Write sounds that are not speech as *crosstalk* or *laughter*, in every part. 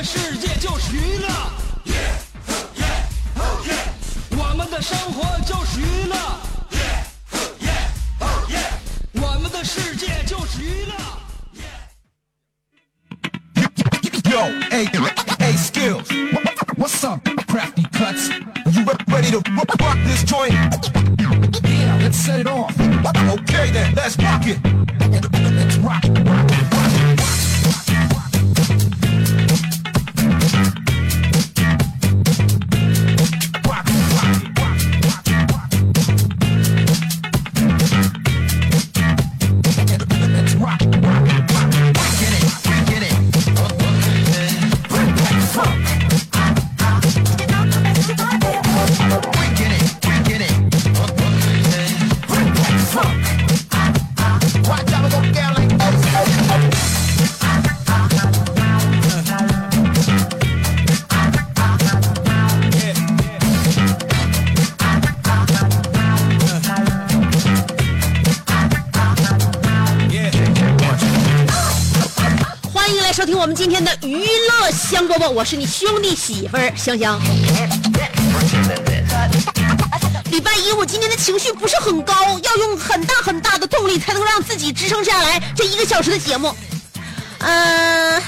的世界就是娱乐，我们的生活就是娱乐，我们的世界就是娱乐。 Yo, hey, hey, skills. What's up, crafty cuts? You re- ready to rock rock this joint? Yeah, let's set it off. Okay then, let's rock it. Let's rock it. 我是你兄弟媳妇儿香香。礼拜一我今天的情绪不是很高，要用很大很大的动力才能让自己支撑下来这一个小时的节目。嗯、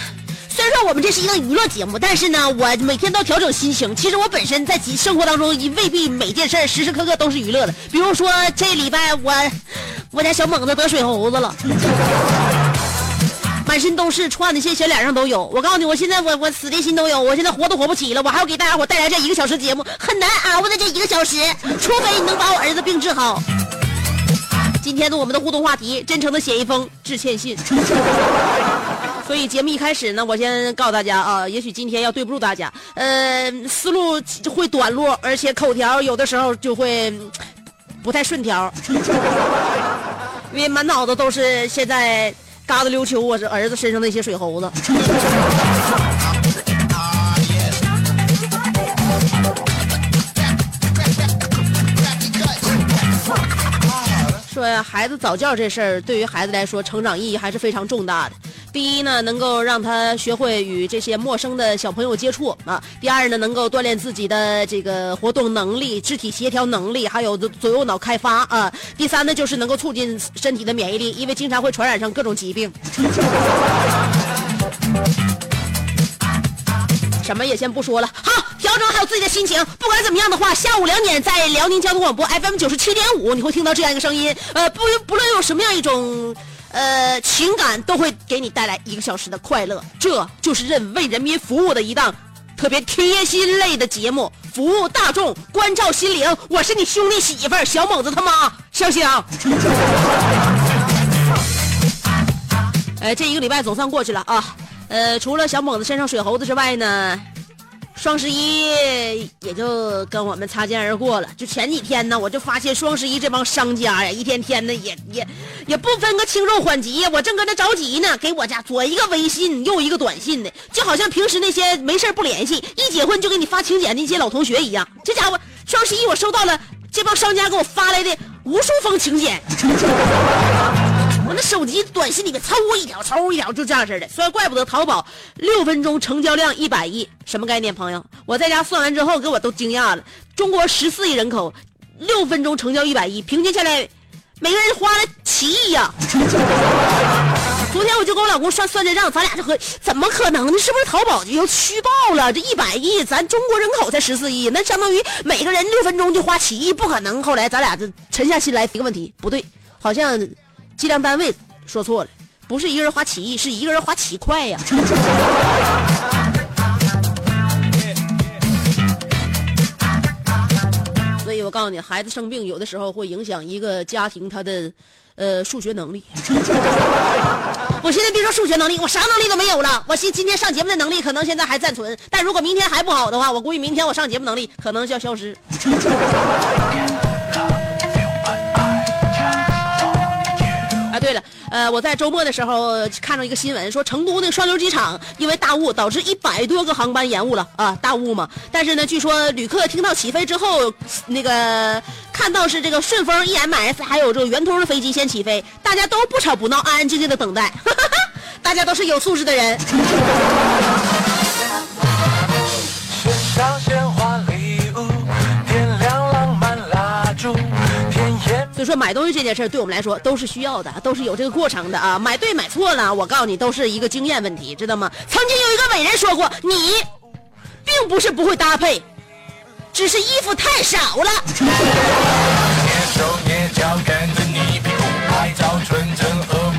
虽然说我们这是一个娱乐节目，但是呢，我每天都调整心情。其实我本身在生活当中，也未必每件事时时刻刻都是娱乐的。比如说这礼拜我我家小猛子得水猴子了。满身都是串的，现在小脸上都有。我告诉你，我现在我我死的心都有，我现在活都活不起了。我还要给大家伙带来这一个小时节目，很难熬的这一个小时，除非你能把我儿子病治好。今天的我们的互动话题，真诚的写一封致歉信。*laughs* 所以节目一开始呢，我先告诉大家啊，也许今天要对不住大家，呃，思路会短路，而且口条有的时候就会不太顺条，*laughs* 因为满脑子都是现在嘎子溜秋我是儿子身上那些水猴子。说呀，孩子早教这事儿对于孩子来说，成长意义还是非常重大的。第一呢，能够让他学会与这些陌生的小朋友接触啊；第二呢，能够锻炼自己的这个活动能力、肢体协调能力，还有左右脑开发啊；第三呢，就是能够促进身体的免疫力，因为经常会传染上各种疾病。*laughs* 什么也先不说了，好，调整好自己的心情。不管怎么样的话，下午两点在辽宁交通广播 FM 九十七点五，你会听到这样一个声音。呃，不不论用什么样一种呃情感，都会给你带来一个小时的快乐。这就是任为人民服务的一档特别贴心类的节目，服务大众，关照心灵。我是你兄弟媳妇儿小猛子他妈香香。*laughs* 呃，这一个礼拜总算过去了啊。呃，除了小猛子身上水猴子之外呢，双十一也就跟我们擦肩而过了。就前几天呢，我就发现双十一这帮商家呀，一天天的也也也不分个轻重缓急呀。我正搁那着急呢，给我家左一个微信，右一个短信的，就好像平时那些没事不联系，一结婚就给你发请柬那些老同学一样。这家伙双十一我收到了这帮商家给我发来的无数封请柬。那手机短信里面抽一条抽一条，就这样式的。所以怪不得淘宝六分钟成交量一百亿，什么概念，朋友？我在家算完之后，给我都惊讶了。中国十四亿人口，六分钟成交一百亿，平均下来，每个人花了七亿呀、*laughs* 昨天我就跟我老公算算这账，咱俩就合，怎么可能呢？是不是淘宝就要虚报了？这一百亿，咱中国人口才十四亿，那相当于每个人六分钟就花七亿，不可能。后来咱俩就沉下心来提个问题，不对，好像计量单位说错了，不是一个人花七亿，是一个人花七块呀。*laughs* 所以我告诉你，孩子生病有的时候会影响一个家庭他的，呃，数学能力。*laughs* 我现在别说数学能力，我啥能力都没有了。我今今天上节目的能力可能现在还暂存，但如果明天还不好的话，我估计明天我上节目能力可能就要消失。对了，呃，我在周末的时候看到一个新闻，说成都那个双流机场因为大雾导致一百多个航班延误了啊，大雾嘛。但是呢，据说旅客听到起飞之后，那个看到是这个顺丰 EMS 还有这个圆通的飞机先起飞，大家都不吵不闹，安安静静的等待，*laughs* 大家都是有素质的人。说买东西这件事对我们来说都是需要的，都是有这个过程的啊。买对买错了，我告诉你都是一个经验问题，知道吗？曾经有一个伟人说过，你并不是不会搭配，只是衣服太少了。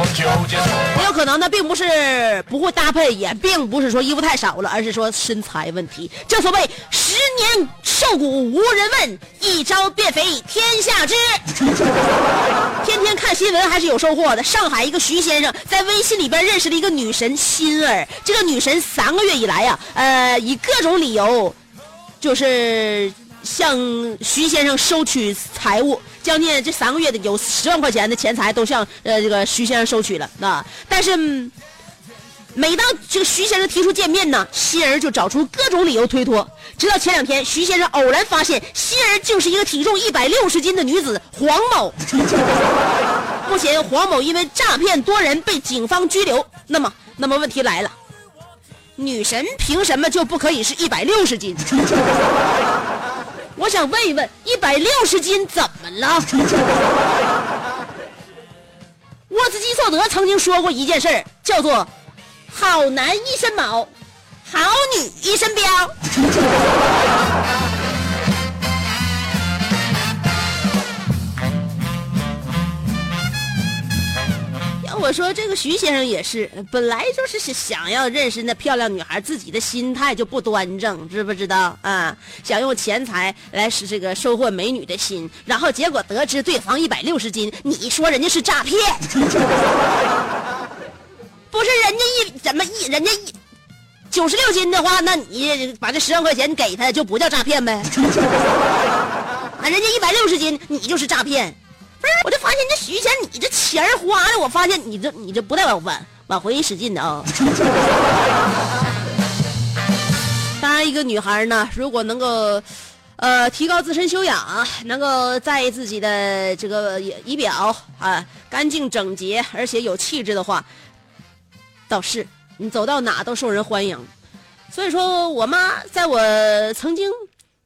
噩梦就结束。也有可能呢，并不是不会搭配，也并不是说衣服太少了，而是说身材问题。正所谓十年瘦骨无人问，一朝变肥天下知。*laughs* 天天看新闻还是有收获的。上海一个徐先生在微信里边认识了一个女神欣儿，这个女神三个月以来呀、呃，以各种理由，就是向徐先生收取财物，将近这三个月的有十万块钱的钱财都向呃这个徐先生收取了啊。但是、每当这个徐先生提出见面呢，欣儿就找出各种理由推脱。直到前两天，徐先生偶然发现欣儿就是一个体重一百六十斤的女子黄某。*laughs* 目前黄某因为诈骗多人被警方拘留。那么，那么问题来了，女神凭什么就不可以是一百六十斤？我想问一问，一百六十斤怎么了？*laughs* 沃兹基绍德曾经说过一件事儿，叫做“好男一身毛，好女一身膘”。我说，这个徐先生也是，本来就是想想要认识那漂亮女孩，自己的心态就不端正，知不知道啊？想用钱财来使这个收获美女的心，然后结果得知对方一百六十斤，你说人家是诈骗？*laughs* 不是人家一怎么一人家一九十六斤的话，那你把这十万块钱给他就不叫诈骗呗？*laughs* 啊，人家一百六十斤，你就是诈骗。不是，我就发现这徐先生，你这钱花的，我发现你这你这不带往返往回使劲的啊、*laughs* 当然，一个女孩呢，如果能够，呃，提高自身修养，能够在意自己的这个仪表啊，干净整洁，而且有气质的话，倒是你走到哪都受人欢迎。所以说我妈在我曾经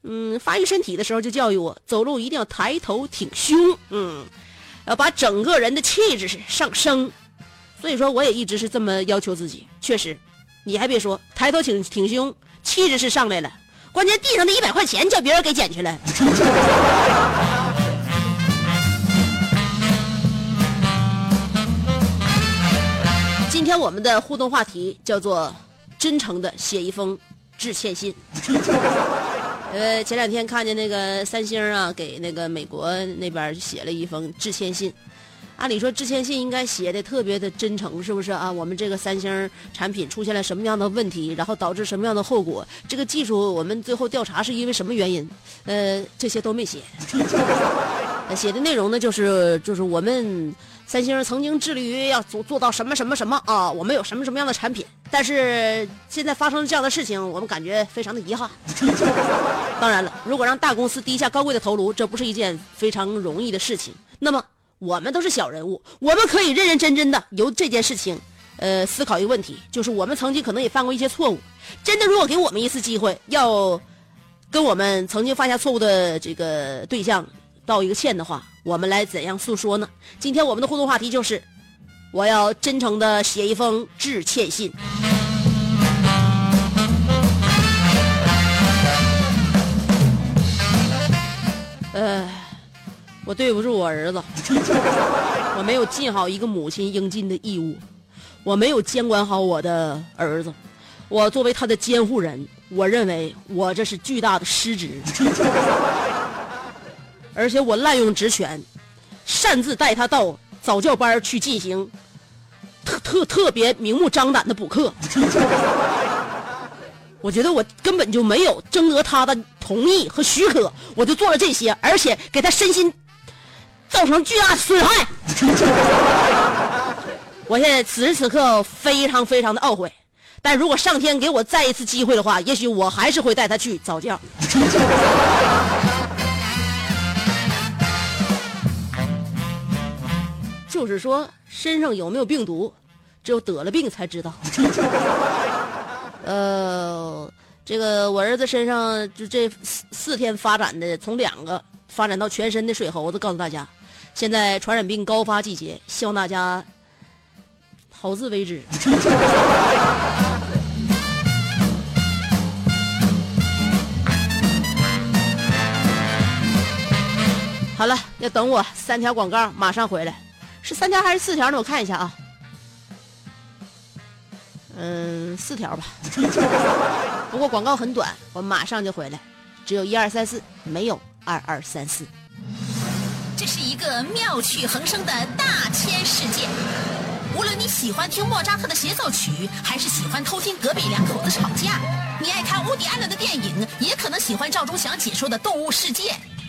嗯发育身体的时候就教育我，走路一定要抬头挺胸，嗯，要把整个人的气质是上升。所以说我也一直是这么要求自己。确实，你还别说，抬头挺挺胸，气质是上来了，关键地上的一百块钱叫别人给捡去了。*laughs* 今天我们的互动话题叫做“真诚的写一封致歉信”。呃，前两天看见那个三星啊，给那个美国那边写了一封致歉信。按理说致歉信应该写的特别的真诚，是不是啊？我们这个三星产品出现了什么样的问题，然后导致什么样的后果？这个技术我们最后调查是因为什么原因？呃，这些都没写。*laughs* 写的内容呢，就是就是我们三星曾经致力于要做做到什么什么什么啊，我们有什么什么样的产品，但是现在发生了这样的事情，我们感觉非常的遗憾。*laughs* 当然了，如果让大公司低下高贵的头颅，这不是一件非常容易的事情。那么我们都是小人物，我们可以认认真真的由这件事情，呃，思考一个问题，就是我们曾经可能也犯过一些错误。真的，如果给我们一次机会，要跟我们曾经犯下错误的这个对象道一个歉的话，我们来怎样诉说呢？今天我们的互动话题就是，我要真诚的写一封致歉信。呃，我对不住我儿子，*laughs* 我没有尽好一个母亲应尽的义务，我没有监管好我的儿子，我作为他的监护人，我认为我这是巨大的失职。而且我滥用职权，擅自带他到早教班去进行特特特别明目张胆的补课。*laughs* 我觉得我根本就没有征得他的同意和许可，我就做了这些，而且给他身心造成巨大损害。*laughs* 我现在此时此刻非常非常的懊悔，但如果上天给我再一次机会的话，也许我还是会带他去早教。就是说，身上有没有病毒，只有得了病才知道。*laughs* 呃，这个我儿子身上就这四四天发展的，从两个发展到全身的水猴子，告诉大家，现在传染病高发季节，希望大家好自为之。*laughs* 好了，要等我三条广告，马上回来。是三条还是四条呢？我看一下啊。嗯，四条吧。*laughs* 不过广告很短，我马上就回来。只有一二三四，没有二二三四。这是一个妙趣横生的大千世界。无论你喜欢听莫扎特的协奏曲，还是喜欢偷听隔壁两口子吵架，你爱看乌迪安伦的电影，也可能喜欢赵忠祥解说的《动物世界》。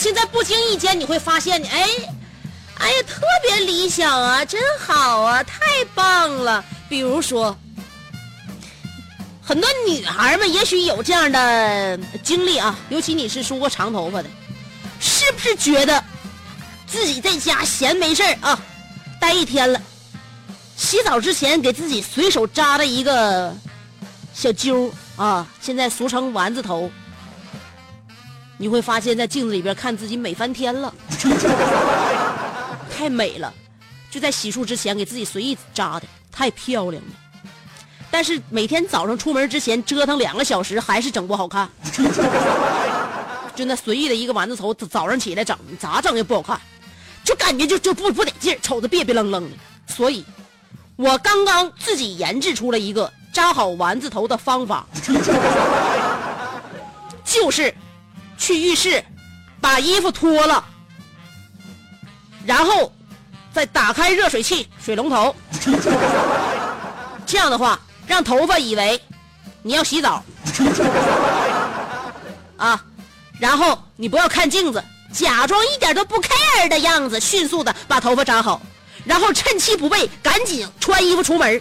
现在不经意间你会发现，哎，哎呀，特别理想啊，真好啊，太棒了。比如说，很多女孩们也许有这样的经历啊，尤其你是梳过长头发的，是不是觉得自己在家闲没事啊，待一天了，洗澡之前给自己随手扎了一个小揪啊，现在俗称丸子头。你会发现在镜子里边看自己美翻天了，*laughs* 太美了，就在洗漱之前给自己随意扎的，太漂亮了。但是每天早上出门之前折腾两个小时，还是整不好看。*laughs* 就那随意的一个丸子头，早上起来整咋整也不好看，就感觉就就不不得劲，瞅着别别愣愣的。所以，我刚刚自己研制出了一个扎好丸子头的方法，*laughs* 就是。去浴室，把衣服脱了，然后再打开热水器、水龙头，这样的话，让头发以为你要洗澡啊，然后你不要看镜子，假装一点都不 care 的样子，迅速的把头发扎好，然后趁其不备，赶紧穿衣服出门。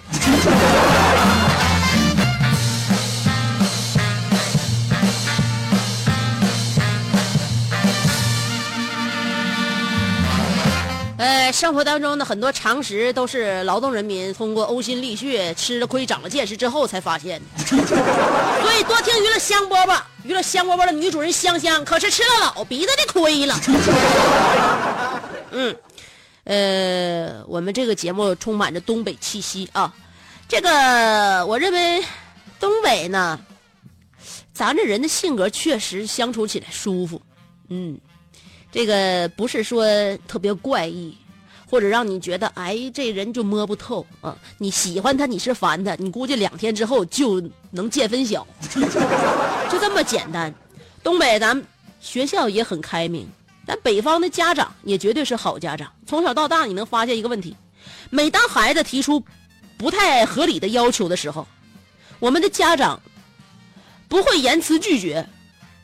呃，生活当中的很多常识都是劳动人民通过呕心沥血、吃了亏、长了见识之后才发现的。*laughs* 所以多听娱乐香饽饽，娱乐香饽饽的女主人香香可是吃了老鼻子的亏了。*laughs* 嗯，呃，我们这个节目充满着东北气息啊。这个我认为东北呢，咱这人的性格确实相处起来舒服。嗯。这个不是说特别怪异，或者让你觉得哎，这人就摸不透啊。你喜欢他，你是烦他，你估计两天之后就能见分晓，*laughs* 就这么简单。东北咱们学校也很开明，但北方的家长也绝对是好家长。从小到大，你能发现一个问题：每当孩子提出不太合理的要求的时候，我们的家长不会言辞拒绝，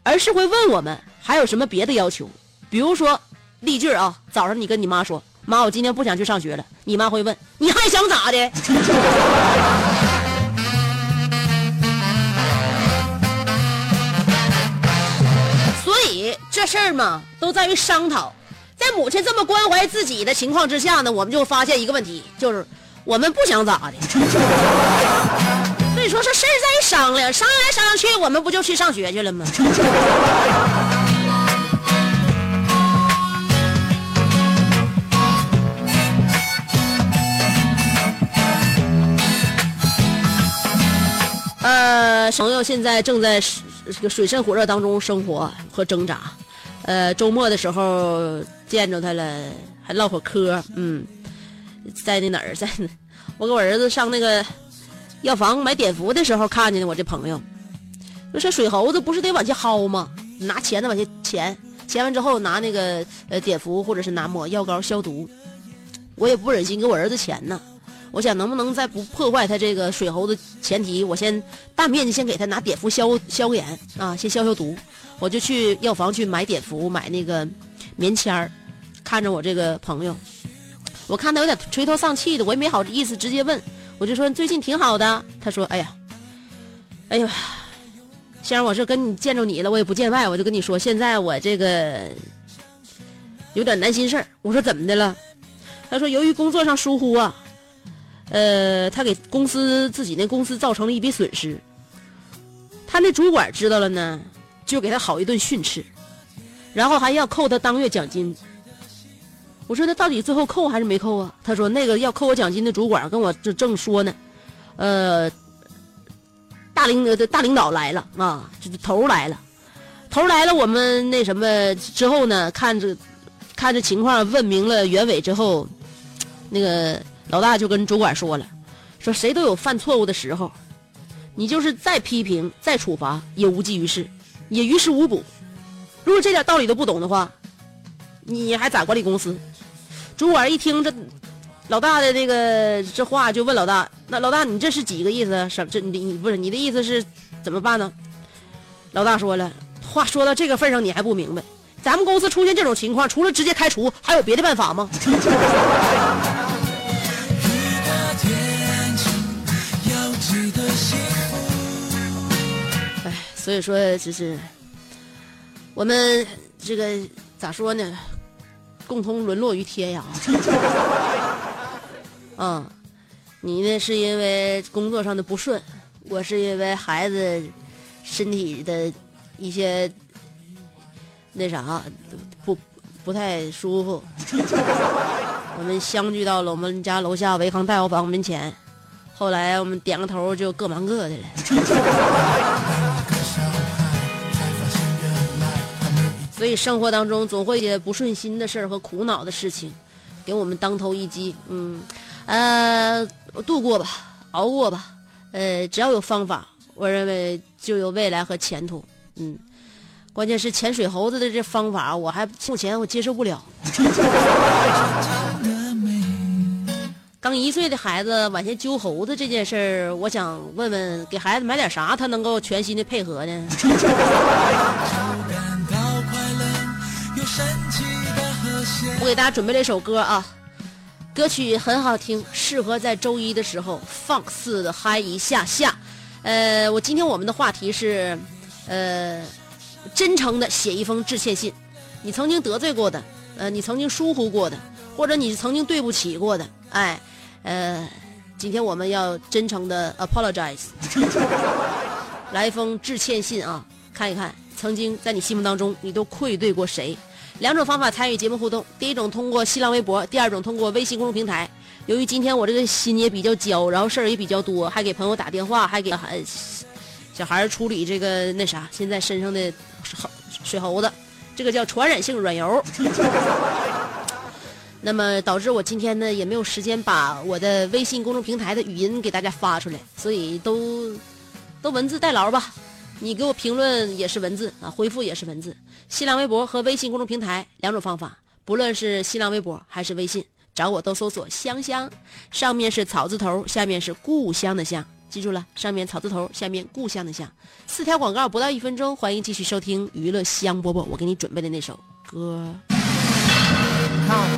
而是会问我们还有什么别的要求。比如说，例句啊，早上你跟你妈说：“妈，我今天不想去上学了。”你妈会问：“你还想咋的？” *laughs* 所以这事儿嘛，都在于商讨。在母亲这么关怀自己的情况之下呢，我们就发现一个问题，就是我们不想咋的。*laughs* 所以说，这事儿在于商量，商量来商量去，我们不就去上学去了吗？呃，朋友现在正在这个水深火热当中生活和挣扎。呃，周末的时候见着他了，还唠会嗑。嗯，在那哪儿，在我给我儿子上那个药房买碘伏的时候看见的。我这朋友说：“这水猴子不是得往下薅吗？拿钳子往下钳，钳完之后拿那个呃碘伏或者是拿抹药膏消毒。”我也不忍心给我儿子钱呢。我想能不能在不破坏他这个水猴子前提，我先大面积先给他拿碘伏消消炎啊，先消消毒。我就去药房去买碘伏，买那个棉签儿。看着我这个朋友，我看他有点垂头丧气的，我也没好意思直接问，我就说最近挺好的。他说：“哎呀，哎呀，先生，我是跟你见着你了，我也不见外，我就跟你说，现在我这个有点难心事儿。”我说：“怎么的了？”他说：“由于工作上疏忽啊。”呃，他给公司自己那公司造成了一笔损失。他那主管知道了呢，就给他好一顿训斥，然后还要扣他当月奖金。我说那到底最后扣还是没扣啊？他说那个要扣我奖金的主管跟我这正说呢，呃，大领的大领导来了啊，这头来了，头来了，我们那什么之后呢？看着看着情况，问明了原委之后，那个。老大就跟主管说了，说谁都有犯错误的时候，你就是再批评、再处罚也无济于事，也于事无补。如果这点道理都不懂的话，你还咋管理公司？主管一听这老大的那个这话，就问老大：“那老大你这是几个意思？什这你你不是你的意思是怎么办呢？”老大说了，话说到这个份上，你还不明白？咱们公司出现这种情况，除了直接开除，还有别的办法吗？*laughs* 所以说，就是我们这个咋说呢？共同沦落于天涯。*laughs* 嗯，你呢是因为工作上的不顺，我是因为孩子身体的一些那啥不不太舒服。*laughs* 我们相聚到了我们家楼下维康大药房门前，后来我们点个头就各忙各的了。*laughs* 所以生活当中总会有不顺心的事儿和苦恼的事情，给我们当头一击。嗯，呃，度过吧，熬过吧。呃，只要有方法，我认为就有未来和前途。嗯，关键是潜水猴子的这方法，我还目前我接受不了。刚一岁的孩子往前揪猴子这件事儿，我想问问，给孩子买点啥，他能够全心的配合呢？*laughs* 我给大家准备了一首歌啊，歌曲很好听，适合在周一的时候放肆的嗨一下下。呃，我今天我们的话题是，呃，真诚的写一封致歉信，你曾经得罪过的，呃，你曾经疏忽过的，或者你曾经对不起过的，哎，呃，今天我们要真诚的 apologize，*laughs* 来一封致歉信啊，看一看曾经在你心目当中你都愧对过谁。两种方法参与节目互动，第一种通过新浪微博，第二种通过微信公众平台。由于今天我这个心也比较焦，然后事儿也比较多，还给朋友打电话，还给小孩处理这个那啥，现在身上的水猴子，这个叫传染性软疣。那么导致我今天呢也没有时间把我的微信公众平台的语音给大家发出来，所以都都文字代劳吧。你给我评论也是文字啊，回复也是文字。新浪微博和微信公众平台两种方法，不论是新浪微博还是微信，找我都搜索“香香”，上面是草字头，下面是故乡的乡，记住了，上面草字头，下面故乡的乡。四条广告不到一分钟，欢迎继续收听娱乐香饽饽，我给你准备的那首歌。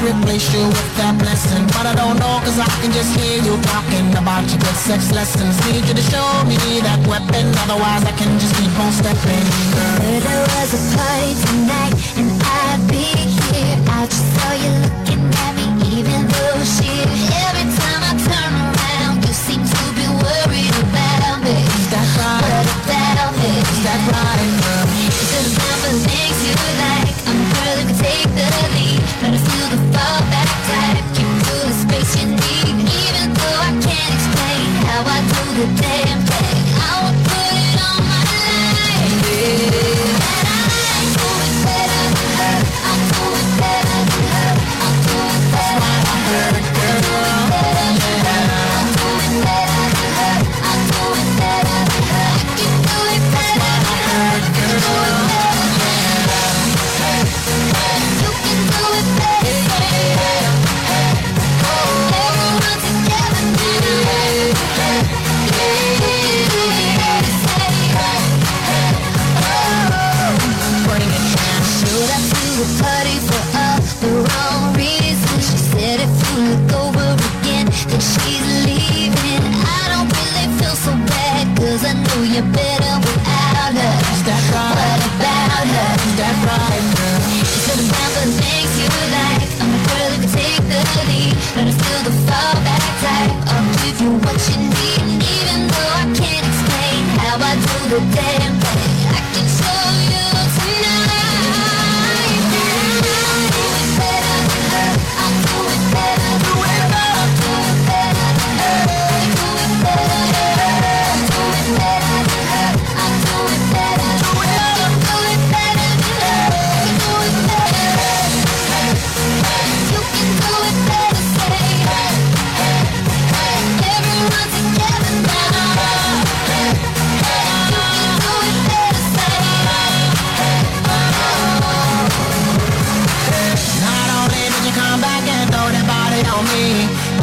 Would I just replace you with that blessing? But I don't know cause I can just hear you talking about your good sex lessons. Need you to show me that weapon, otherwise I can just keep on stepping. There was a party tonight and I'd be here. I just saw you looking at me, even though she Every time I turn around, you seem to be worried about me. Is that right? What about me? Is that right, girl? Instead of down for things you like, the damn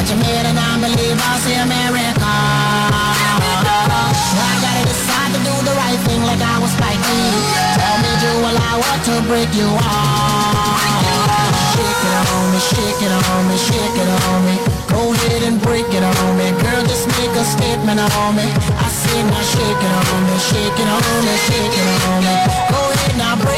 you made an unbeliever see America. I gotta decide to do the right thing like I was Spike Tell me do allow what to break you off. Shake it on me, shake it on me, shake it on me. Go ahead and break it on me, girl. Just make a statement on me. I say now shake it on me, shake it on me, shake it on me. Go ahead now break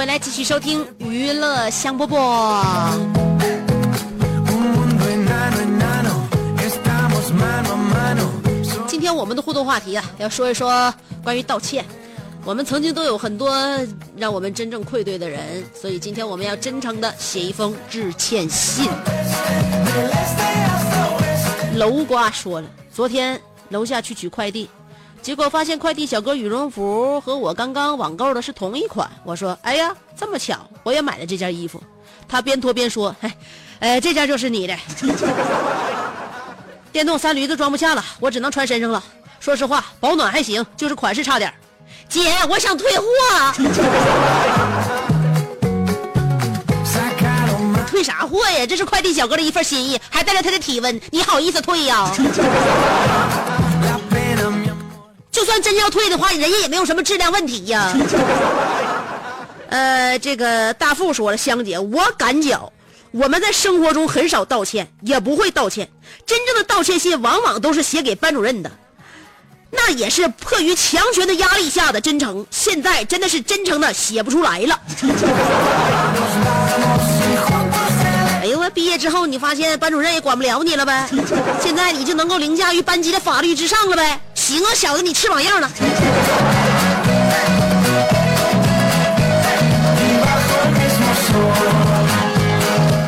回来，继续收听娱乐香饽饽。今天我们的互动话题啊，要说一说关于道歉。我们曾经都有很多让我们真正愧对的人，所以今天我们要真诚的写一封致歉信。楼瓜说了，昨天楼下去取快递，结果发现快递小哥羽绒服和我刚刚网购的是同一款。我说：“哎呀，这么巧，我也买了这件衣服。”他边脱边说：“哎，哎，这件就是你的。*laughs* ”电动三驴子装不下了，我只能穿身上了。说实话，保暖还行，就是款式差点。姐，我想退货。*laughs* 退啥货呀？这是快递小哥的一份心意，还带着他的体温，你好意思退呀？就算真要退的话，人家也没有什么质量问题呀。呃，这个大富说了，香姐，我感觉我们在生活中很少道歉，也不会道歉。真正的道歉信往往都是写给班主任的，那也是迫于强权的压力下的真诚。现在真的是真诚的写不出来了。哎呦我毕业之后你发现班主任也管不了你了呗？现在你就能够凌驾于班级的法律之上了呗？行啊，小子，你翅膀硬了。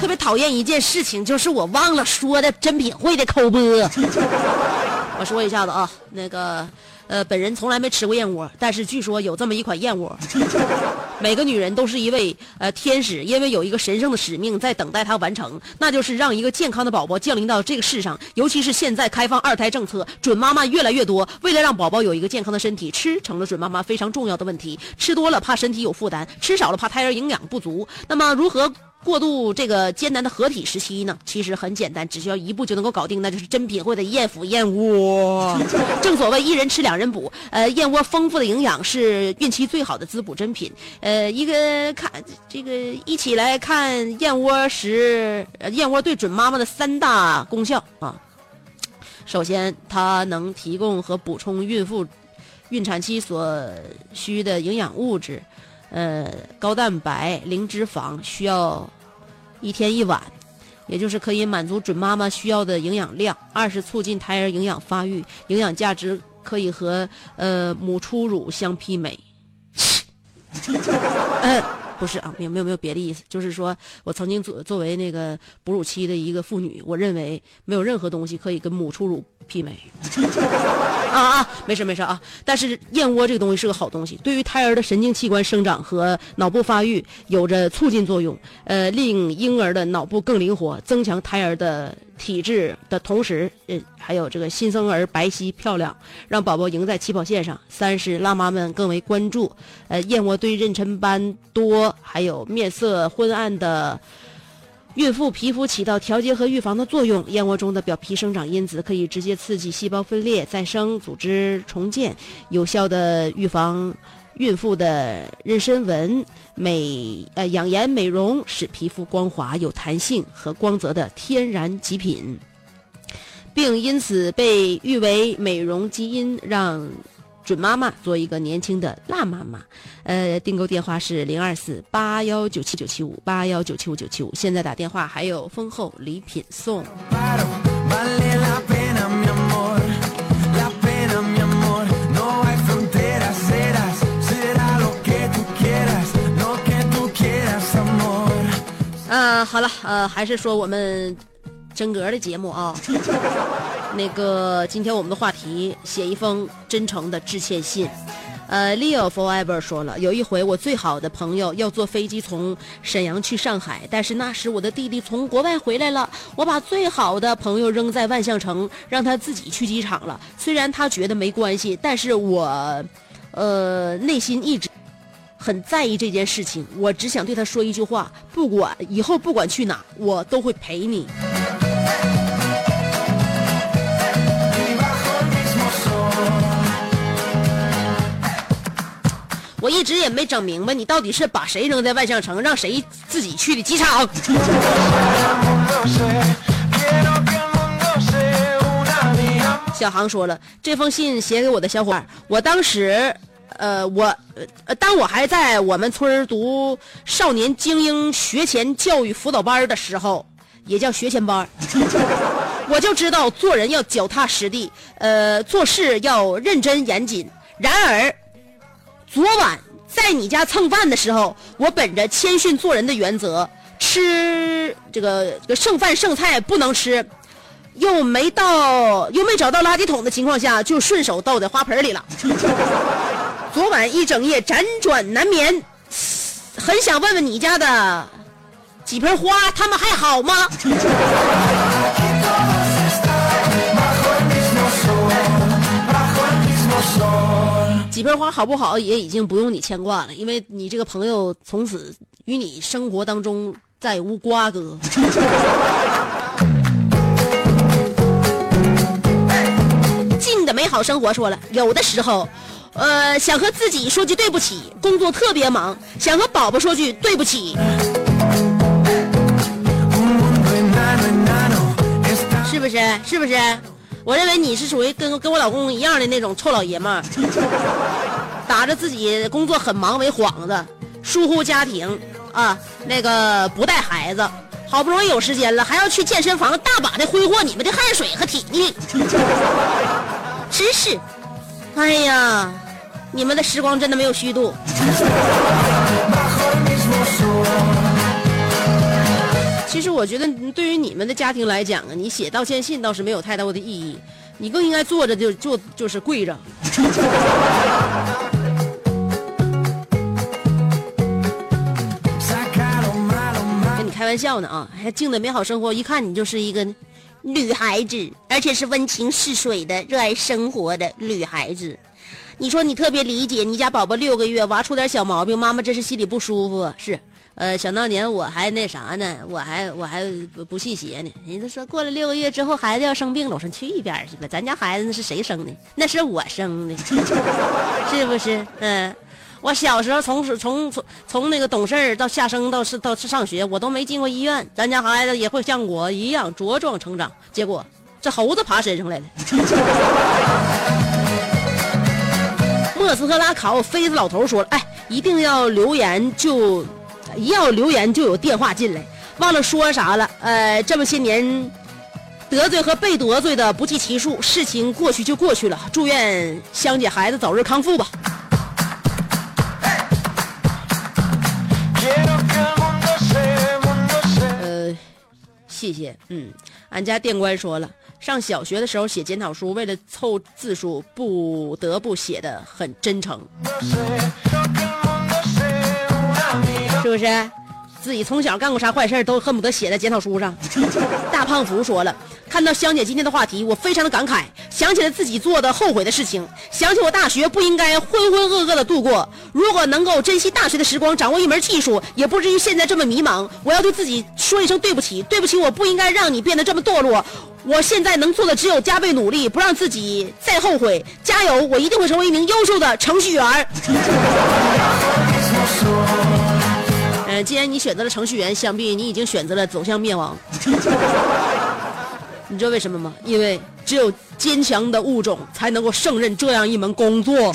特别讨厌一件事情，就是我忘了说的珍品会的口播。我说一下子啊，那个，呃，本人从来没吃过燕窝，但是据说有这么一款燕窝。*laughs* 每个女人都是一位呃天使，因为有一个神圣的使命在等待她完成，那就是让一个健康的宝宝降临到这个世上。尤其是现在开放二胎政策，准妈妈越来越多，为了让宝宝有一个健康的身体，吃成了准妈妈非常重要的问题。吃多了怕身体有负担，吃少了怕胎儿营养不足。那么如何？过渡这个艰难的合体时期呢，其实很简单，只需要一步就能够搞定，那就是珍品会的燕府燕窝。*laughs* 正所谓一人吃两人补，呃，燕窝丰富的营养是孕期最好的滋补珍品。呃，一个看这个一起来看燕窝时，呃燕窝对准妈妈的三大功效啊。首先，它能提供和补充孕妇孕产期所需的营养物质。呃，高蛋白、零脂肪，需要一天一碗，也就是可以满足准妈妈需要的营养量。二是促进胎儿营养发育，营养价值可以和呃母初乳相媲美。呃，*laughs* 不是啊，没有没有没有别的意思，就是说我曾经作作为那个哺乳期的一个妇女，我认为没有任何东西可以跟母初乳媲美。*laughs* 啊啊，没事没事啊。但是燕窝这个东西是个好东西，对于胎儿的神经器官生长和脑部发育有着促进作用，呃，令婴儿的脑部更灵活，增强胎儿的体质的同时，呃，还有这个新生儿白皙漂亮，让宝宝赢在起跑线上。三是辣妈们更为关注，呃，燕窝对妊娠斑多还有面色昏暗的。孕妇皮肤起到调节和预防的作用，燕窝中的表皮生长因子可以直接刺激细胞分裂、再生、组织重建，有效的预防孕妇的妊娠纹，美呃养颜美容，使皮肤光滑有弹性和光泽的天然极品，并因此被誉为美容基因，让。准妈妈做一个年轻的辣妈妈，呃，订购电话是零二四八幺九七九七五八幺九七五九七五，现在打电话还有丰厚礼品送。呃，好了，呃，还是说我们真格的节目啊。*laughs* 那个，今天我们的话题，写一封真诚的致歉信。呃，Leo Forever 说了，有一回我最好的朋友要坐飞机从沈阳去上海，但是那时我的弟弟从国外回来了，我把最好的朋友扔在万象城，让他自己去机场了。虽然他觉得没关系，但是我，呃，内心一直很在意这件事情。我只想对他说一句话：不管以后不管去哪，我都会陪你。我一直也没整明白，你到底是把谁扔在万象城，让谁自己去的机场？小航说了，这封信写给我的小伙伴，我当时，呃，我，呃，当我还在我们村读少年精英学前教育辅导班的时候，也叫学前班，*laughs* 我就知道做人要脚踏实地，呃，做事要认真严谨。然而，昨晚在你家蹭饭的时候，我本着谦逊做人的原则，吃这个这个剩饭剩菜不能吃，又没到又没找到垃圾桶的情况下，就顺手倒在花盆里了。昨晚一整夜辗转难眠，很想问问你家的几盆花，他们还好吗？几盆花好不好也已经不用你牵挂了，因为你这个朋友从此与你生活当中再无瓜葛。*laughs* 近的美好生活说了，有的时候，呃，想和自己说句对不起，工作特别忙，想和宝宝说句对不起，是不是？是不是？我认为你是属于跟跟我老公一样的那种臭老爷们儿，*laughs* 打着自己工作很忙为幌子，疏忽家庭啊，那个不带孩子，好不容易有时间了，还要去健身房大把的挥霍你们的汗水和体力，*laughs* 真是，哎呀，你们的时光真的没有虚度。其实我觉得，对于你们的家庭来讲啊，你写道歉信倒是没有太大的意义，你更应该坐着就就就是跪着。跟你开玩笑呢啊！还静的美好生活，一看你就是一个女孩子，而且是温情似水的、热爱生活的女孩子。你说你特别理解你家宝宝六个月娃出点小毛病，妈妈真是心里不舒服。是，呃，想当年我还那啥呢，我还我还不信邪呢。人家说过了六个月之后孩子要生病了，我说去一边去吧，咱家孩子那是谁生的？那是我生的，*laughs* 是不是？嗯，我小时候从从从从那个懂事到下生到是到是上学，我都没进过医院，咱家孩子也会像我一样茁壮成长。结果这猴子爬身上来了。莫斯科拉考飞子老头说了：“哎，一定要留言就，一要留言就有电话进来，忘了说啥了。呃，这么些年得罪和被得罪的不计其数，事情过去就过去了。祝愿香姐孩子早日康复吧。”呃，谢谢。嗯，俺家店官说了。上小学的时候写检讨书，为了凑字数，不得不写的很真诚，是不是？自己从小干过啥坏事都恨不得写在检讨书上。*laughs* 大胖福说了，看到香姐今天的话题，我非常的感慨，想起了自己做的后悔的事情，想起我大学不应该浑浑噩噩的度过。如果能够珍惜大学的时光，掌握一门技术，也不至于现在这么迷茫。我要对自己说一声对不起，对不起，我不应该让你变得这么堕落。我现在能做的只有加倍努力，不让自己再后悔。加油，我一定会成为一名优秀的程序员。既然你选择了程序员，想必你已经选择了走向灭亡。你知道为什么吗？因为只有坚强的物种才能够胜任这样一门工作。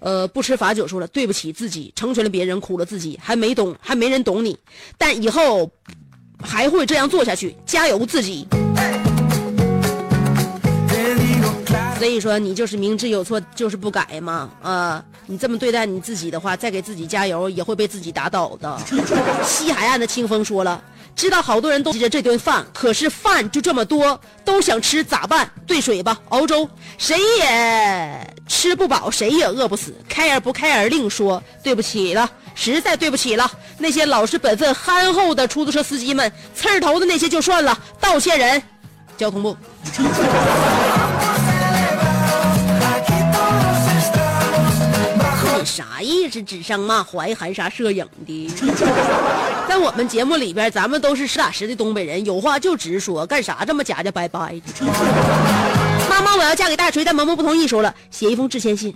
呃，不吃罚酒说了，对不起自己，成全了别人，苦了自己，还没懂，还没人懂你。但以后还会这样做下去，加油自己。所以说，你就是明知有错就是不改嘛，啊，你这么对待你自己的话，再给自己加油，也会被自己打倒的。*laughs* 西海岸的清风说了，知道好多人都记着这顿饭，可是饭就这么多，都想吃咋办？兑水吧，熬粥，谁也吃不饱，谁也饿不死。开而不开而另说，对不起了，实在对不起了。那些老实本分、憨厚的出租车司机们，刺儿头的那些就算了，道歉人，交通部。啥意思？指桑骂槐，含沙射影的。*laughs* 在我们节目里边，咱们都是实打实的东北人，有话就直说，干啥这么假假掰掰的？妈妈，我要嫁给大锤，但萌萌不同意，说了写一封致歉信，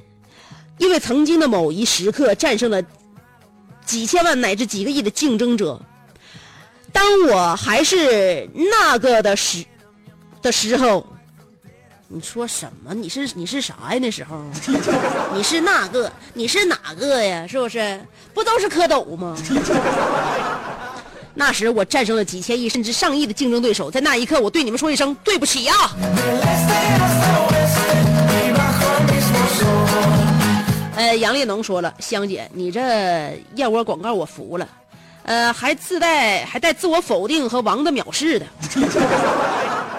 因为曾经的某一时刻战胜了几千万乃至几个亿的竞争者。当我还是那个的时的时候。你说什么？你是你是啥呀？那时候，你是那个？你是哪个呀？是不是？不都是蝌蚪吗？那时我战胜了几千亿甚至上亿的竞争对手，在那一刻，我对你们说一声对不起呀！呃，杨丽农说了，香姐，你这燕窝广告我服了，呃，还自带还带自我否定和王的藐视的，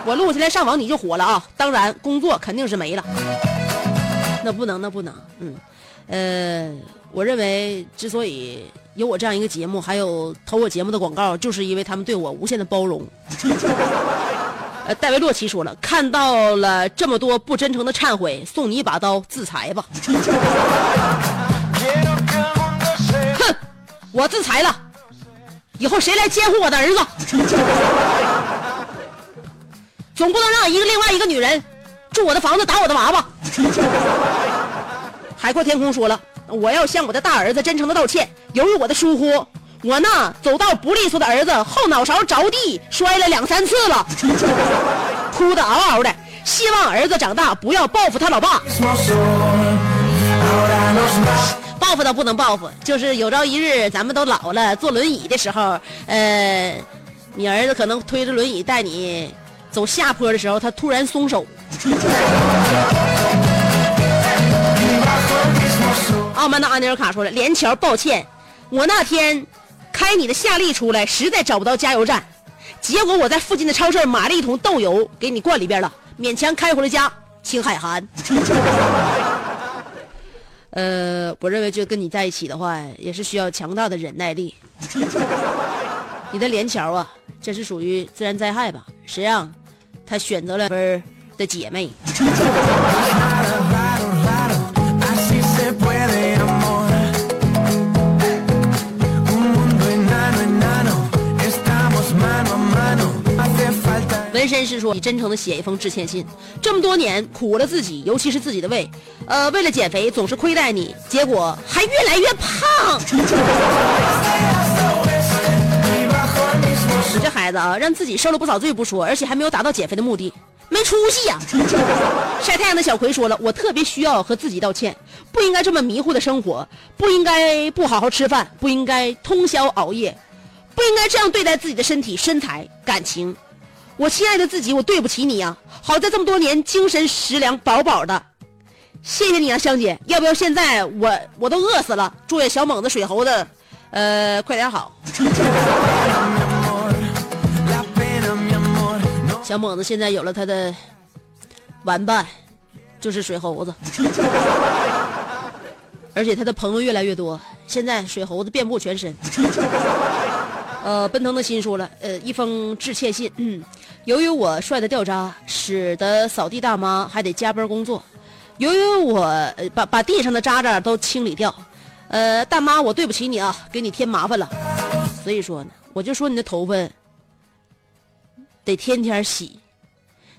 我录下来上网你就火了啊！当然，工作肯定是没了，那不能，那不能，嗯，呃，我认为之所以有我这样一个节目，还有投我节目的广告，就是因为他们对我无限的包容。*laughs* 呃，戴维洛奇说了，看到了这么多不真诚的忏悔，送你一把刀，自裁吧。哼，我自裁了，以后谁来监护我的儿子？总不能让一个另外一个女人住我的房子，打我的娃娃。*laughs* 海阔天空说了，我要向我的大儿子真诚的道歉，由于我的疏忽。我呢，走道不利索的儿子后脑勺着地，摔了两三次了，*laughs* 哭得嗷嗷的。希望儿子长大不要报复他老爸，报复倒不能报复，就是有朝一日咱们都老了，坐轮椅的时候，呃，你儿子可能推着轮椅带你走下坡的时候，他突然松手。傲慢的阿尼尔卡说了：“连桥，抱歉，我那天。”开你的夏利出来，实在找不到加油站，结果我在附近的超市买了一桶豆油给你灌里边了，勉强开回了家。青海涵，*laughs* 呃，我认为就跟你在一起的话，也是需要强大的忍耐力。*laughs* 你的连桥啊，这是属于自然灾害吧？谁让他选择了分的姐妹？纹身师说：“你真诚的写一封致歉信，这么多年苦了自己，尤其是自己的胃，呃，为了减肥总是亏待你，结果还越来越胖。你这孩子啊，让自己受了不少罪不说，而且还没有达到减肥的目的，没出息呀！” *laughs* 晒太阳的小葵说了：“我特别需要和自己道歉，不应该这么迷糊的生活，不应该不好好吃饭，不应该通宵熬夜，不应该这样对待自己的身体、身材、感情。”我亲爱的自己，我对不起你呀！好在这么多年精神食粮饱饱的，谢谢你啊，香姐。要不要现在我我都饿死了？祝愿小猛子、水猴子，呃，快点好。小猛子现在有了他的玩伴，就是水猴子，*laughs* 而且他的朋友越来越多。现在水猴子遍布全身。呃，奔腾的心说了，呃，一封致歉信。*clears throat* 由于我帅的掉渣，使得扫地大妈还得加班工作。由于我把把地上的渣渣都清理掉，呃，大妈，我对不起你啊，给你添麻烦了。所以说呢，我就说你的头发得天天洗，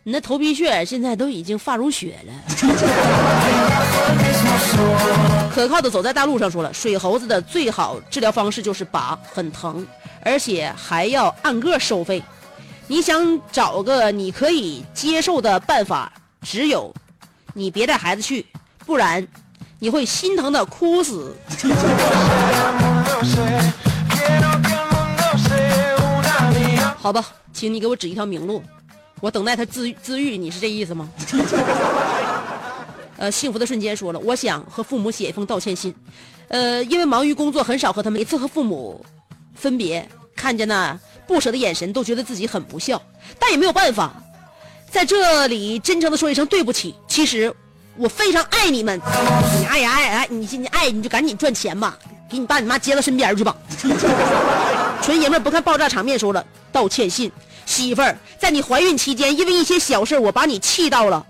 你那头皮屑现在都已经发如雪了。可靠的走在大路上说了，水猴子的最好治疗方式就是拔，很疼。而且还要按个收费，你想找个你可以接受的办法，只有你别带孩子去，不然你会心疼的哭死。好吧，请你给我指一条明路，我等待他自自愈，你是这意思吗？*laughs* 呃，幸福的瞬间说了，我想和父母写一封道歉信，呃，因为忙于工作，很少和他们，每次和父母。分别看见那不舍的眼神，都觉得自己很不孝，但也没有办法，在这里真诚的说一声对不起。其实我非常爱你们，你爱爱爱，你你爱你就赶紧赚钱吧，给你爸你妈接到身边去吧。*laughs* 纯爷们不看爆炸场面，说了道歉信，媳妇儿，在你怀孕期间，因为一些小事我把你气到了，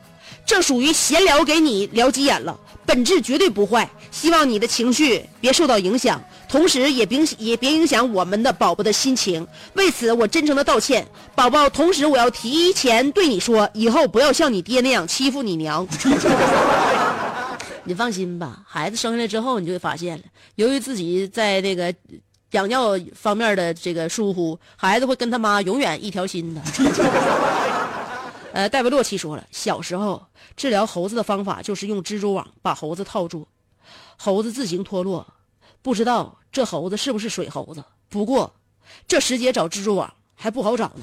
这属于闲聊，给你聊急眼了，本质绝对不坏，希望你的情绪别受到影响。同时也别也别影响我们的宝宝的心情，为此我真诚的道歉，宝宝。同时我要提前对你说，以后不要像你爹那样欺负你娘。*laughs* 你放心吧，孩子生下来之后，你就会发现了，由于自己在那个养尿方面的这个疏忽，孩子会跟他妈永远一条心的。*laughs* 呃，戴维洛奇说了，小时候治疗猴子的方法就是用蜘蛛网把猴子套住，猴子自行脱落。不知道这猴子是不是水猴子？不过，这时节找蜘蛛网还不好找呢。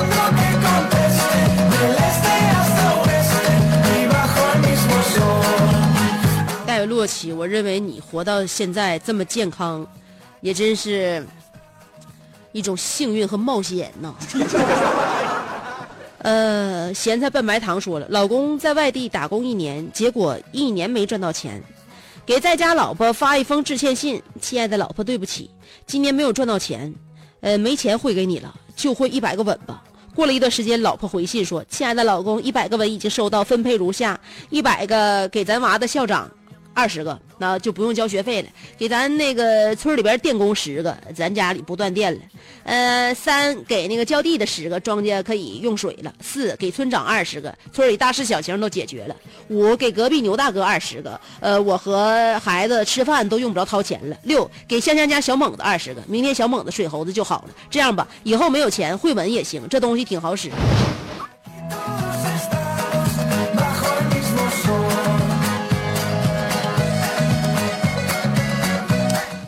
*laughs* 洛奇，我认为你活到现在这么健康，也真是一种幸运和冒险呐。*laughs* 呃，咸菜拌白糖说了，老公在外地打工一年，结果一年没赚到钱，给在家老婆发一封致歉信：“亲爱的老婆，对不起，今年没有赚到钱，呃，没钱汇给你了，就汇一百个吻吧。”过了一段时间，老婆回信说：“亲爱的老公，一百个吻已经收到，分配如下：一百个给咱娃的校长，二十个，那就不用交学费了；给咱那个村里边电工十个，咱家里不断电了。呃，三给那个浇地的十个，庄稼可以用水了。四给村长二十个，村里大事小情都解决了。五给隔壁牛大哥二十个，呃，我和孩子吃饭都用不着掏钱了。六给香香家小猛子二十个，明天小猛子水猴子就好了。这样吧，以后没有钱汇文也行，这东西挺好使。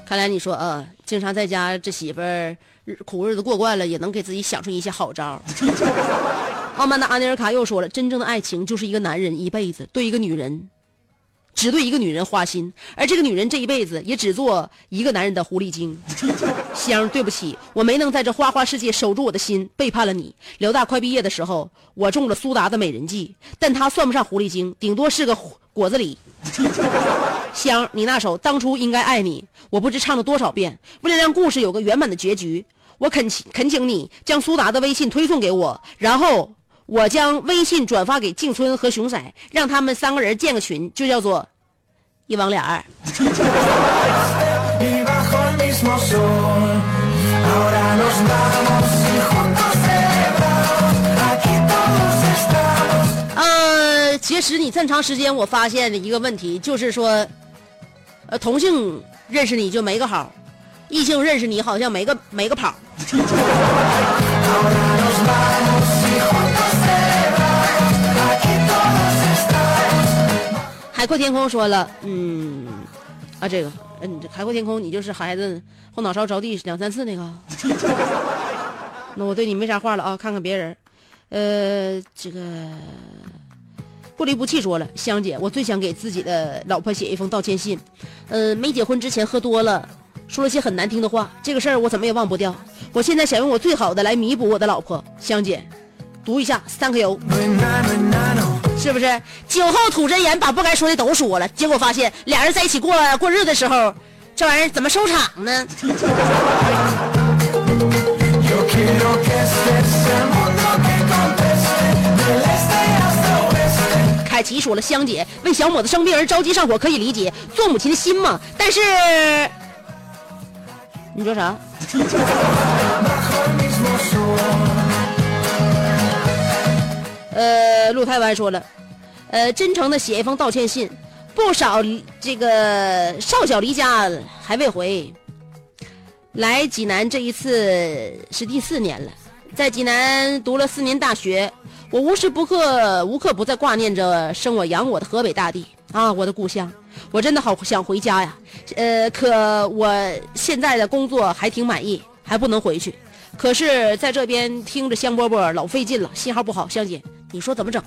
看来你说啊，经常在家这媳妇儿苦日子过惯了，也能给自己想出一些好招。傲慢的阿尼尔卡又说了，真正的爱情就是一个男人一辈子对一个女人，只对一个女人花心，而这个女人这一辈子也只做一个男人的狐狸精。*laughs* 香，对不起，我没能在这花花世界守住我的心，背叛了你。辽大快毕业的时候，我中了苏达的美人计，但他算不上狐狸精，顶多是个果子狸。*laughs* 香，你那首《当初应该爱你》，我不知唱了多少遍。为了让故事有个圆满的结局，我恳请恳请你将苏达的微信推送给我，然后我将微信转发给静春和熊仔，让他们三个人建个群，就叫做一王俩二。*laughs* 呃，结识你这么长时间，我发现了一个问题，就是说，呃，同性认识你就没个好，异性认识你好像没个没个跑。*laughs* 海阔天空说了，嗯，啊，这个，嗯，这海阔天空，你就是孩子后脑勺着地两三次那个。*laughs* 那我对你没啥话了啊，看看别人，呃，这个不离不弃说了，香姐，我最想给自己的老婆写一封道歉信，呃，没结婚之前喝多了，说了些很难听的话，这个事儿我怎么也忘不掉。我现在想用我最好的来弥补我的老婆，香姐，读一下三个油。Venano, enano. 是不是？酒后吐真言，把不该说的都说了，结果发现俩人在一起过过日子的时候，这玩意儿怎么收场呢？*laughs* 奇说了，香姐为小伙子生病而着急上火可以理解，做母亲的心嘛。但是，你说啥？*laughs* 呃，陆台湾说了，呃，真诚的写一封道歉信，不少这个少小离家还未回。来济南这一次是第四年了，在济南读了四年大学，我无时不刻无刻不在挂念着生我养我的河北大地啊，我的故乡，我真的好想回家呀。呃，可我现在的工作还挺满意，还不能回去。可是在这边听着香饽饽老费劲了，信号不好，香姐，你说怎么整？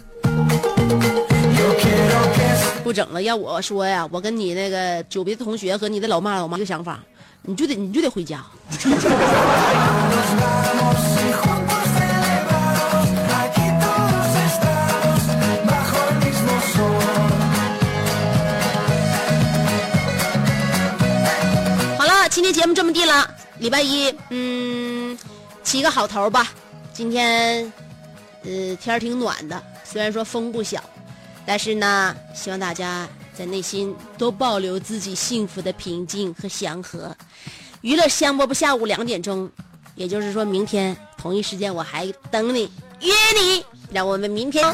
不整了，要我说呀，我跟你那个久别的同学和你的老妈老妈一个想法，你就得你就得回家。*laughs* 天节目这么地了，礼拜一，嗯，起个好头吧。今天，呃，天儿挺暖的，虽然说风不小，但是呢，希望大家在内心都保留自己幸福的平静和祥和。娱乐香饽饽下午两点钟，也就是说明天同一时间我还等你，约你，让我们明天。